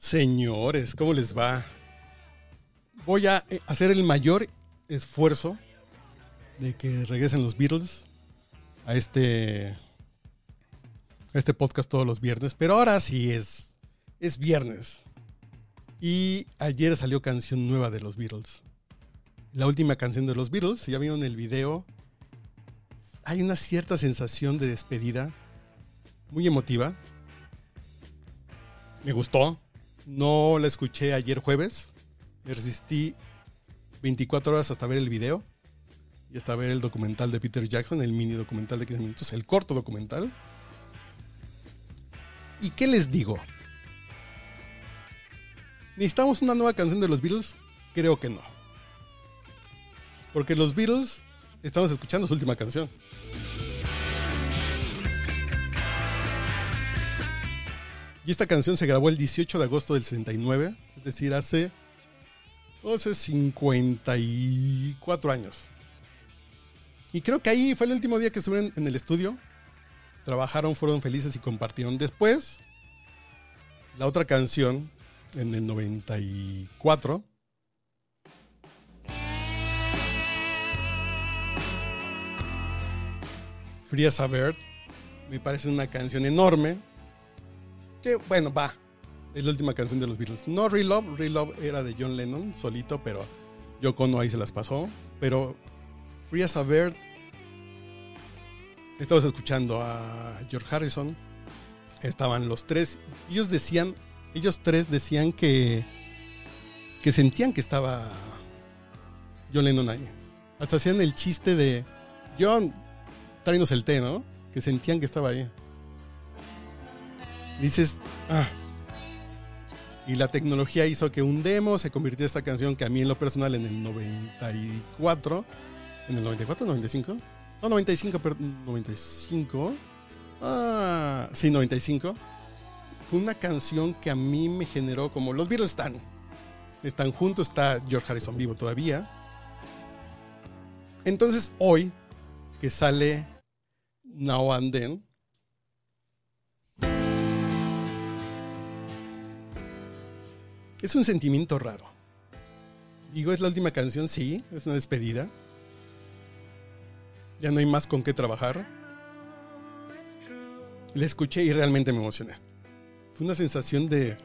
Señores, ¿cómo les va? Voy a eh, hacer el mayor esfuerzo de que regresen los Beatles a este, este podcast todos los viernes, pero ahora sí es, es viernes. Y ayer salió canción nueva de los Beatles. La última canción de los Beatles, si ya vieron el video, hay una cierta sensación de despedida, muy emotiva. Me gustó, no la escuché ayer jueves. Me resistí 24 horas hasta ver el video y hasta ver el documental de Peter Jackson, el mini documental de 15 minutos, el corto documental. ¿Y qué les digo? ¿Necesitamos una nueva canción de los Beatles? Creo que no. Porque los Beatles estamos escuchando su última canción. Y esta canción se grabó el 18 de agosto del 69, es decir, hace, hace 54 años. Y creo que ahí fue el último día que estuvieron en el estudio. Trabajaron, fueron felices y compartieron. Después, la otra canción, en el 94. Free as a Bird. Me parece una canción enorme que bueno, va. Es la última canción de los Beatles. No Relove, Relove era de John Lennon solito, pero Yoko no ahí se las pasó. Pero Free as a Bird. Estabas escuchando a George Harrison. Estaban los tres. Ellos decían, ellos tres decían que que sentían que estaba John Lennon ahí. Hasta hacían el chiste de John, tráenos el té, ¿no? Que sentían que estaba ahí dices, ah. Y la tecnología hizo que un demo se convirtiera esta canción que a mí en lo personal en el 94, en el 94, 95, no 95, pero 95, ah, sí, 95, fue una canción que a mí me generó como los Beatles están, están juntos, está George Harrison vivo todavía. Entonces hoy que sale Now and Then, Es un sentimiento raro. Digo, es la última canción, sí, es una despedida. Ya no hay más con qué trabajar. La escuché y realmente me emocioné. Fue una sensación de...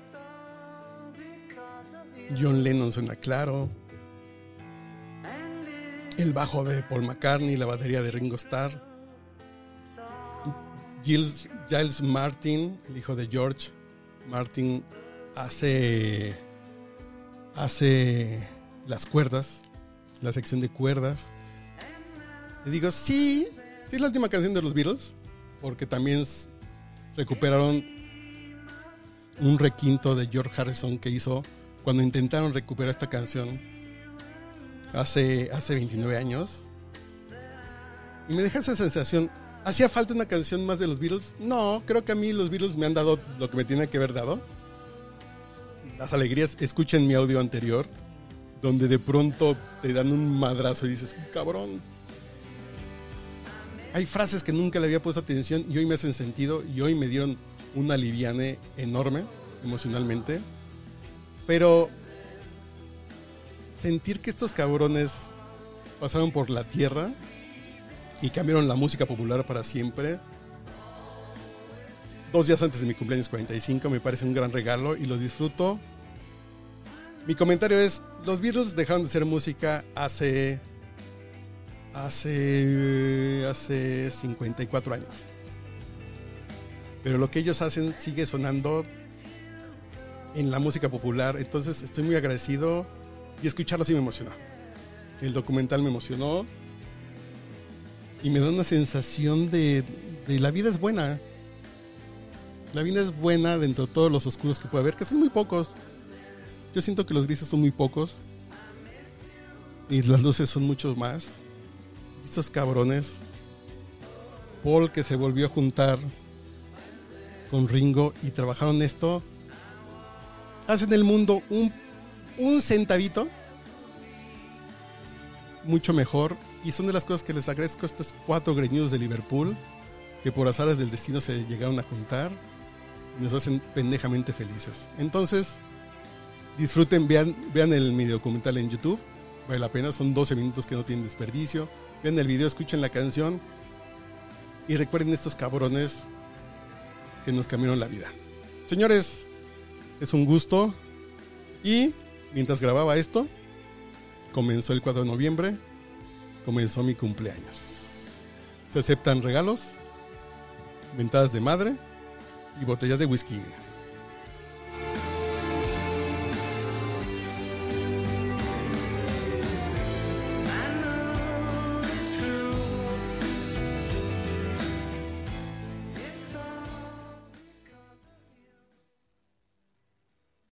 John Lennon suena claro. El bajo de Paul McCartney, la batería de Ringo Starr. Giles, Giles Martin, el hijo de George Martin, hace hace las cuerdas, la sección de cuerdas. Y digo, sí, sí es la última canción de los Beatles, porque también recuperaron un requinto de George Harrison que hizo cuando intentaron recuperar esta canción hace, hace 29 años. Y me deja esa sensación, ¿hacía falta una canción más de los Beatles? No, creo que a mí los Beatles me han dado lo que me tiene que haber dado las alegrías, escuchen mi audio anterior, donde de pronto te dan un madrazo y dices, cabrón. Hay frases que nunca le había puesto atención y hoy me hacen sentido y hoy me dieron un aliviane enorme emocionalmente. Pero sentir que estos cabrones pasaron por la tierra y cambiaron la música popular para siempre dos días antes de mi cumpleaños 45, me parece un gran regalo y lo disfruto. Mi comentario es, los Beatles dejaron de ser música hace hace hace 54 años. Pero lo que ellos hacen sigue sonando en la música popular, entonces estoy muy agradecido y escucharlo sí me emocionó. El documental me emocionó y me da una sensación de, de la vida es buena La vida es buena dentro de todos los oscuros que puede haber, que son muy pocos. Yo siento que los grises son muy pocos. Y las luces son muchos más. Estos cabrones. Paul que se volvió a juntar con Ringo y trabajaron esto. Hacen el mundo un, un centavito mucho mejor. Y son de las cosas que les agradezco a estos cuatro greñudos de Liverpool, que por azares del destino se llegaron a juntar y nos hacen pendejamente felices. Entonces, disfruten, vean, vean el mi documental en YouTube. Vale la pena, son 12 minutos que no tienen desperdicio. Vean el video, escuchen la canción. Y recuerden estos cabrones que nos cambiaron la vida. Señores, es un gusto. Y mientras grababa esto, comenzó el 4 de noviembre, comenzó mi cumpleaños. Se aceptan regalos, ventadas de madre y botellas de whisky.